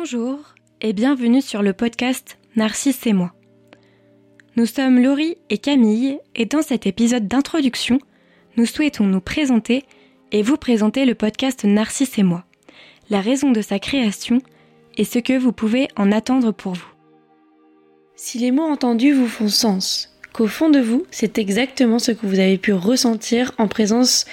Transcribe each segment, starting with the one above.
Bonjour et bienvenue sur le podcast Narcisse et moi. Nous sommes Laurie et Camille et dans cet épisode d'introduction, nous souhaitons nous présenter et vous présenter le podcast Narcisse et moi, la raison de sa création et ce que vous pouvez en attendre pour vous. Si les mots entendus vous font sens, qu'au fond de vous, c'est exactement ce que vous avez pu ressentir en présence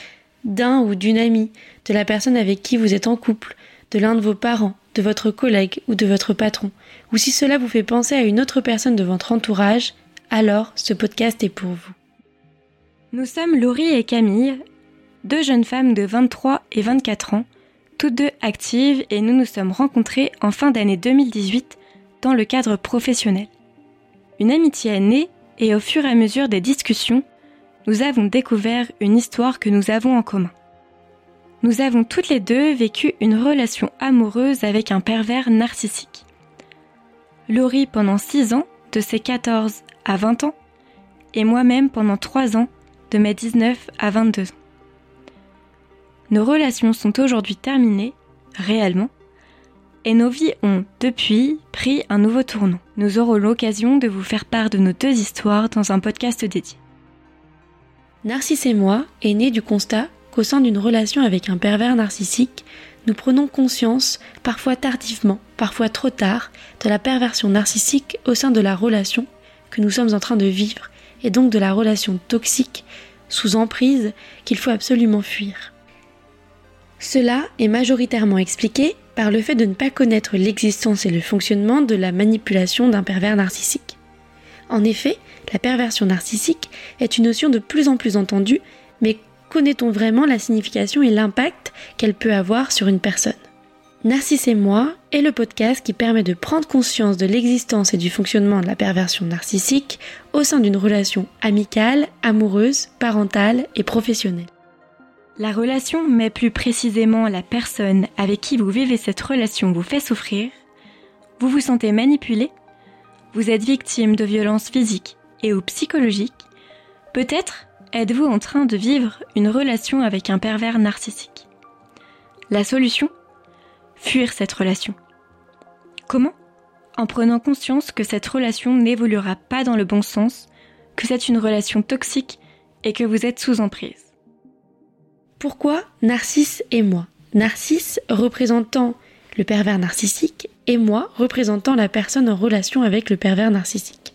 d'un ou d'une amie, de la personne avec qui vous êtes en couple, de l'un de vos parents, de votre collègue ou de votre patron, ou si cela vous fait penser à une autre personne de votre entourage, alors ce podcast est pour vous. Nous sommes Laurie et Camille, deux jeunes femmes de 23 et 24 ans, toutes deux actives et nous nous sommes rencontrées en fin d'année 2018 dans le cadre professionnel. Une amitié est née et au fur et à mesure des discussions, nous avons découvert une histoire que nous avons en commun. Nous avons toutes les deux vécu une relation amoureuse avec un pervers narcissique. Laurie pendant 6 ans, de ses 14 à 20 ans, et moi-même pendant 3 ans, de mes 19 à 22 ans. Nos relations sont aujourd'hui terminées, réellement, et nos vies ont, depuis, pris un nouveau tournant. Nous aurons l'occasion de vous faire part de nos deux histoires dans un podcast dédié. Narcisse et moi est né du constat qu'au sein d'une relation avec un pervers narcissique, nous prenons conscience, parfois tardivement, parfois trop tard, de la perversion narcissique au sein de la relation que nous sommes en train de vivre, et donc de la relation toxique, sous emprise, qu'il faut absolument fuir. Cela est majoritairement expliqué par le fait de ne pas connaître l'existence et le fonctionnement de la manipulation d'un pervers narcissique. En effet, la perversion narcissique est une notion de plus en plus entendue, connaît-on vraiment la signification et l'impact qu'elle peut avoir sur une personne? Narcisse et moi est le podcast qui permet de prendre conscience de l'existence et du fonctionnement de la perversion narcissique au sein d'une relation amicale, amoureuse, parentale et professionnelle. La relation, mais plus précisément la personne avec qui vous vivez cette relation vous fait souffrir, vous vous sentez manipulé, vous êtes victime de violences physiques et ou psychologiques, peut-être êtes-vous en train de vivre une relation avec un pervers narcissique? La solution? Fuir cette relation. Comment? En prenant conscience que cette relation n'évoluera pas dans le bon sens, que c'est une relation toxique et que vous êtes sous emprise. Pourquoi Narcisse et moi? Narcisse représentant le pervers narcissique et moi représentant la personne en relation avec le pervers narcissique.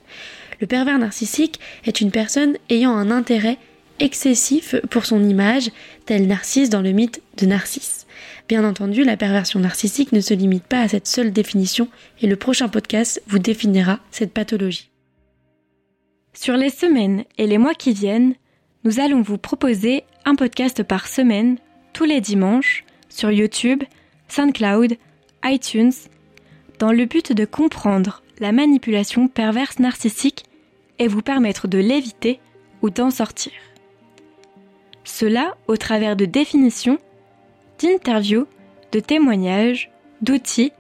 Le pervers narcissique est une personne ayant un intérêt excessif pour son image, tel Narcisse dans le mythe de Narcisse. Bien entendu, la perversion narcissique ne se limite pas à cette seule définition et le prochain podcast vous définira cette pathologie. Sur les semaines et les mois qui viennent, nous allons vous proposer un podcast par semaine, tous les dimanches, sur YouTube, SoundCloud, iTunes, dans le but de comprendre la manipulation perverse narcissique et vous permettre de l'éviter ou d'en sortir. Cela au travers de définitions, d'interviews, de témoignages, d'outils,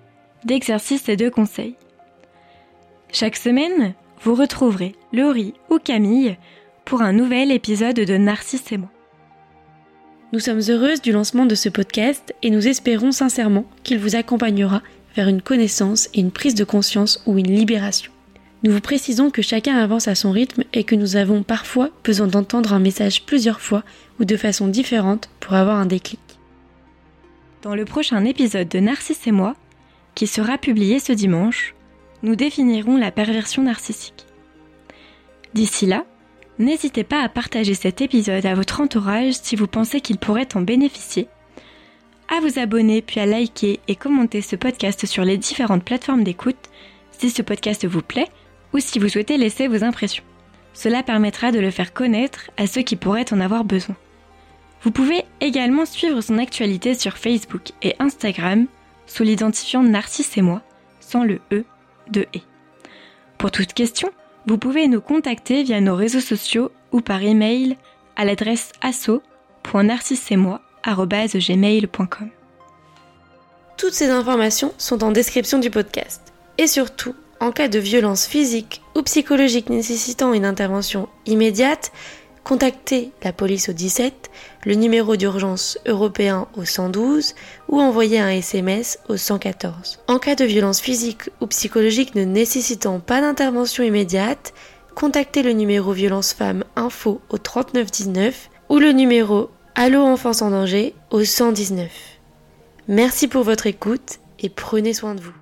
d'exercices et de conseils. Chaque semaine, vous retrouverez Laurie ou Camille pour un nouvel épisode de Narcisse et moi. Nous sommes heureuses du lancement de ce podcast et nous espérons sincèrement qu'il vous accompagnera vers une connaissance et une prise de conscience ou une libération. Nous vous précisons que chacun avance à son rythme et que nous avons parfois besoin d'entendre un message plusieurs fois ou de façon différente pour avoir un déclic. Dans le prochain épisode de Narcisse et moi, qui sera publié ce dimanche, nous définirons la perversion narcissique. D'ici là, n'hésitez pas à partager cet épisode à votre entourage si vous pensez qu'il pourrait en bénéficier, à vous abonner puis à liker et commenter ce podcast sur les différentes plateformes d'écoute si ce podcast vous plaît ou si vous souhaitez laisser vos impressions. Cela permettra de le faire connaître à ceux qui pourraient en avoir besoin. Vous pouvez également suivre son actualité sur Facebook et Instagram sous l'identifiant Narcisse et moi, sans le E de E. Pour toute question, vous pouvez nous contacter via nos réseaux sociaux ou par email à l'adresse asso.narcissemoi.gmail.com. Toutes ces informations sont en description du podcast. Et surtout, en cas de violence physique ou psychologique nécessitant une intervention immédiate, contactez la police au 17, le numéro d'urgence européen au 112 ou envoyez un SMS au 114. En cas de violence physique ou psychologique ne nécessitant pas d'intervention immédiate, contactez le numéro violence femmes info au 3919 ou le numéro Allo enfance en danger au 119. Merci pour votre écoute et prenez soin de vous.